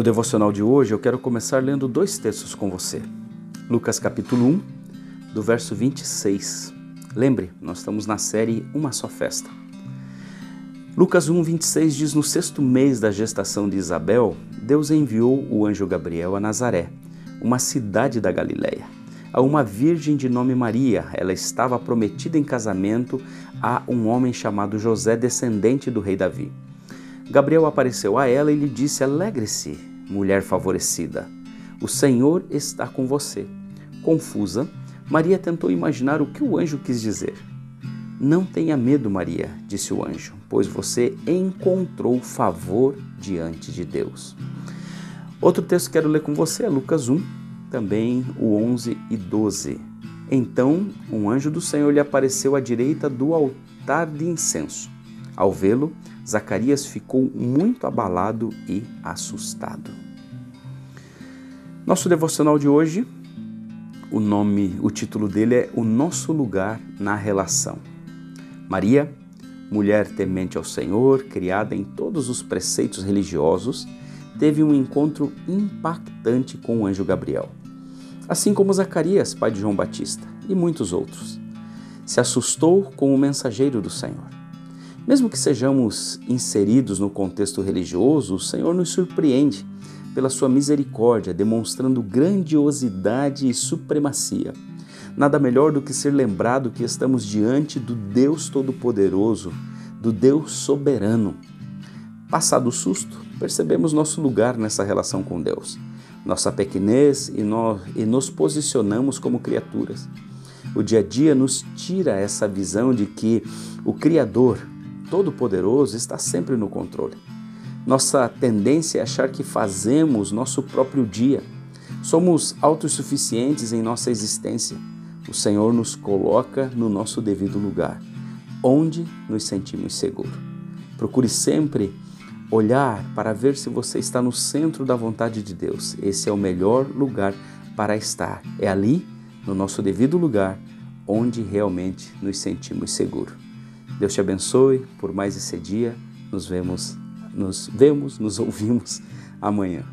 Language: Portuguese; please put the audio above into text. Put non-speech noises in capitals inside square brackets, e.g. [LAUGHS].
No devocional de hoje, eu quero começar lendo dois textos com você. Lucas capítulo 1, do verso 26. Lembre, nós estamos na série Uma Só Festa. Lucas 1, 26 diz: No sexto mês da gestação de Isabel, Deus enviou o anjo Gabriel a Nazaré, uma cidade da Galiléia, a uma virgem de nome Maria. Ela estava prometida em casamento a um homem chamado José, descendente do rei Davi. Gabriel apareceu a ela e lhe disse: Alegre-se, mulher favorecida. O Senhor está com você. Confusa, Maria tentou imaginar o que o anjo quis dizer. Não tenha medo, Maria, disse o anjo, pois você encontrou favor diante de Deus. Outro texto que quero ler com você é Lucas 1, também o 11 e 12. Então um anjo do Senhor lhe apareceu à direita do altar de incenso. Ao vê-lo, Zacarias ficou muito abalado e assustado. Nosso devocional de hoje, o nome, o título dele é O Nosso Lugar na Relação. Maria, mulher temente ao Senhor, criada em todos os preceitos religiosos, teve um encontro impactante com o anjo Gabriel. Assim como Zacarias, pai de João Batista, e muitos outros. Se assustou com o mensageiro do Senhor. Mesmo que sejamos inseridos no contexto religioso, o Senhor nos surpreende pela sua misericórdia, demonstrando grandiosidade e supremacia. Nada melhor do que ser lembrado que estamos diante do Deus Todo-Poderoso, do Deus soberano. Passado o susto, percebemos nosso lugar nessa relação com Deus, nossa pequenez e, e nos posicionamos como criaturas. O dia a dia nos tira essa visão de que o Criador, Todo-Poderoso está sempre no controle. Nossa tendência é achar que fazemos nosso próprio dia. Somos autossuficientes em nossa existência. O Senhor nos coloca no nosso devido lugar, onde nos sentimos seguros. Procure sempre olhar para ver se você está no centro da vontade de Deus. Esse é o melhor lugar para estar. É ali, no nosso devido lugar, onde realmente nos sentimos seguros. Deus te abençoe por mais esse dia. Nos vemos, nos vemos, nos ouvimos [LAUGHS] amanhã.